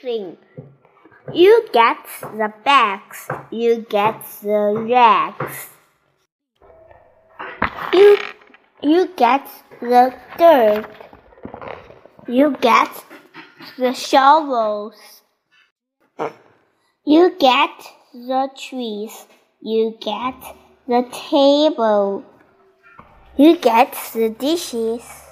clean. You get the bags, you get the rags. You, you get the dirt, you get the shovels. You get the trees, you get the table, you get the dishes.